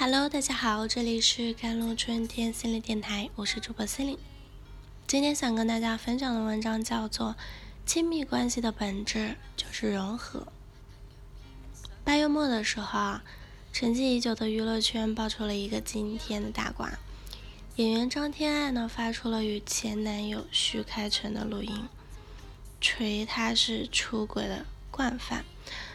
Hello，大家好，这里是甘露春天心理电台，我是主播心灵。今天想跟大家分享的文章叫做《亲密关系的本质就是融合》。八月末的时候啊，沉寂已久的娱乐圈爆出了一个惊天的大瓜：演员张天爱呢发出了与前男友徐开骋的录音，锤他是出轨的惯犯，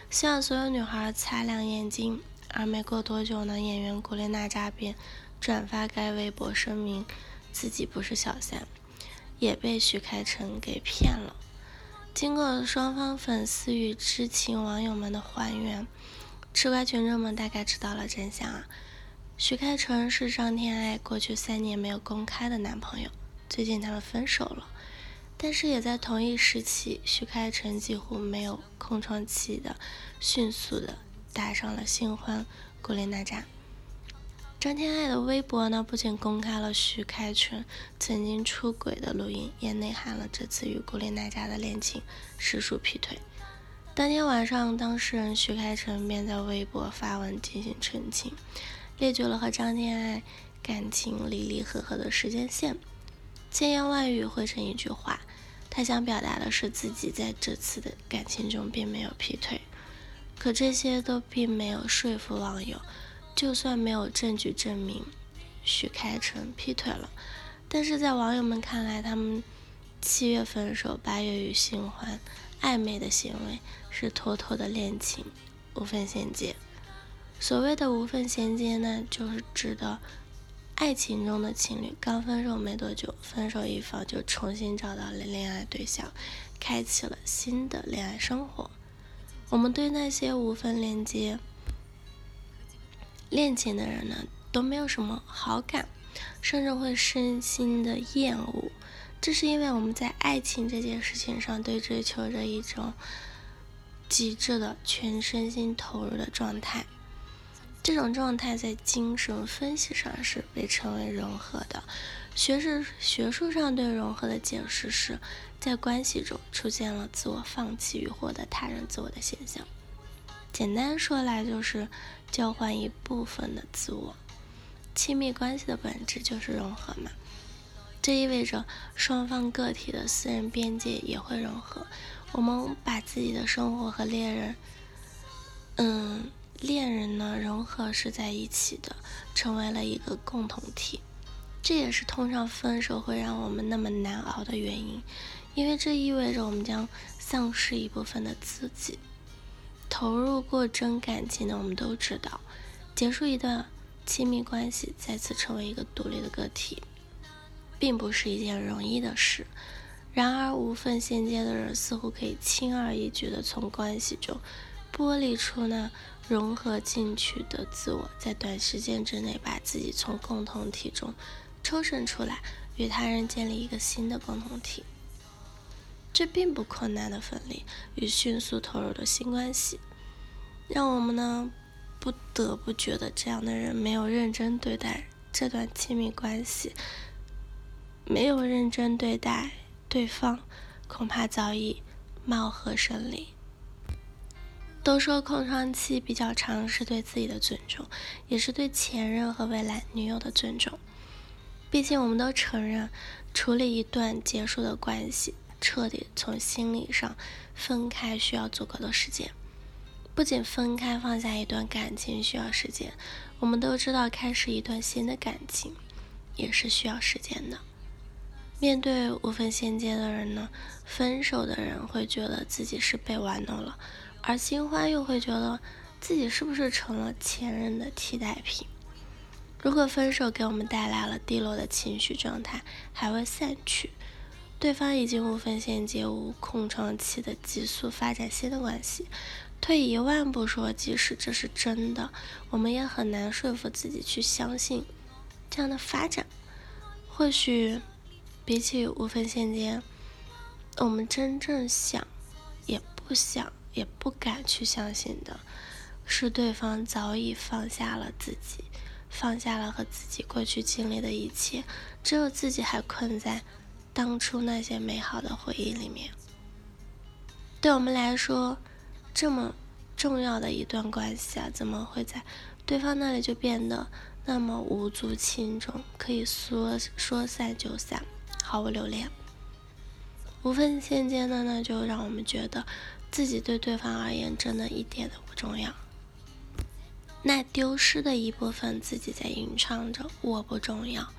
希望所有女孩擦亮眼睛。而没过多久呢，演员古力娜扎便转发该微博声明自己不是小三，也被徐开骋给骗了。经过双方粉丝与知情网友们的还原，吃瓜群众们大概知道了真相啊。徐开骋是张天爱过去三年没有公开的男朋友，最近他们分手了，但是也在同一时期，徐开骋几乎没有空窗期的迅速的。打上了新欢古力娜扎。张天爱的微博呢，不仅公开了徐开骋曾经出轨的录音，也内涵了这次与古力娜扎的恋情实属劈腿。当天晚上，当事人徐开骋便在微博发文进行澄清，列举了和张天爱感情离离合合的时间线，千言万语汇成一句话，他想表达的是自己在这次的感情中并没有劈腿。可这些都并没有说服网友，就算没有证据证明许开成劈腿了，但是在网友们看来，他们七月分手，八月与新欢暧昧的行为是妥妥的恋情，无缝衔接。所谓的无缝衔接呢，就是指的爱情中的情侣刚分手没多久，分手一方就重新找到了恋爱对象，开启了新的恋爱生活。我们对那些无缝连接恋情的人呢，都没有什么好感，甚至会身心的厌恶。这是因为我们在爱情这件事情上，对追求着一种极致的全身心投入的状态。这种状态在精神分析上是被称为融合的。学识学术上对融合的解释是，在关系中出现了自我放弃与获得他人自我的现象。简单说来，就是交换一部分的自我。亲密关系的本质就是融合嘛，这意味着双方个体的私人边界也会融合。我们把自己的生活和恋人，嗯，恋人呢融合是在一起的，成为了一个共同体。这也是通常分手会让我们那么难熬的原因，因为这意味着我们将丧失一部分的自己。投入过真感情的我们都知道，结束一段亲密关系，再次成为一个独立的个体，并不是一件容易的事。然而，无缝衔接的人似乎可以轻而易举地从关系中剥离出那融合进去的自我，在短时间之内把自己从共同体中。抽身出来，与他人建立一个新的共同体，这并不困难的分离与迅速投入的新关系，让我们呢不得不觉得这样的人没有认真对待这段亲密关系，没有认真对待对方，恐怕早已貌合神离。都说空窗期比较长是对自己的尊重，也是对前任和未来女友的尊重。毕竟，我们都承认，处理一段结束的关系，彻底从心理上分开需要足够的时间。不仅分开放下一段感情需要时间，我们都知道开始一段新的感情也是需要时间的。面对无缝衔接的人呢，分手的人会觉得自己是被玩弄了，而新欢又会觉得自己是不是成了前任的替代品。如果分手给我们带来了低落的情绪状态，还未散去，对方已经无缝衔接、无空窗期的急速发展新的关系。退一万步说，即使这是真的，我们也很难说服自己去相信这样的发展。或许，比起无缝衔接，我们真正想、也不想、也不敢去相信的，是对方早已放下了自己。放下了和自己过去经历的一切，只有自己还困在当初那些美好的回忆里面。对我们来说，这么重要的一段关系啊，怎么会在对方那里就变得那么无足轻重，可以说说散就散，毫无留恋？无缝衔接的呢，就让我们觉得自己对对方而言真的一点都不重要。那丢失的一部分自己在吟唱着我不重要，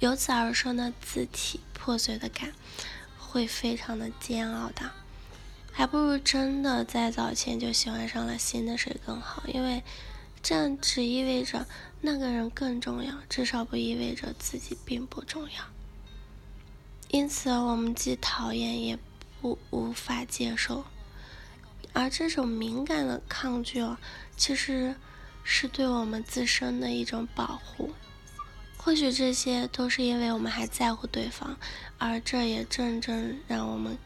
由此而生的字体破碎的感，会非常的煎熬的。还不如真的在早前就喜欢上了新的谁更好，因为这样只意味着那个人更重要，至少不意味着自己并不重要。因此，我们既讨厌也不无法接受，而这种敏感的抗拒哦，其实。是对我们自身的一种保护，或许这些都是因为我们还在乎对方，而这也正正让我们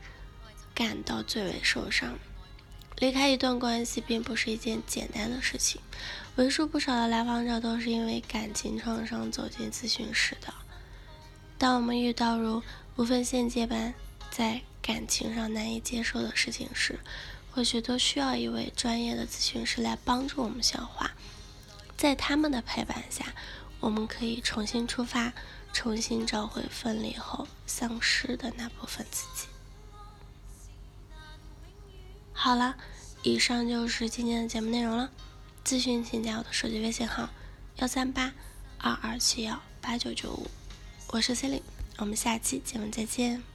感到最为受伤。离开一段关系并不是一件简单的事情，为数不少的来访者都是因为感情创伤走进咨询室的。当我们遇到如无缝衔接般在感情上难以接受的事情时，或许都需要一位专业的咨询师来帮助我们消化。在他们的陪伴下，我们可以重新出发，重新找回分离后丧失的那部分自己。好了，以上就是今天的节目内容了。咨询请加我的手机微信号：幺三八二二七幺八九九五，我是 c e l i n e 我们下期节目再见。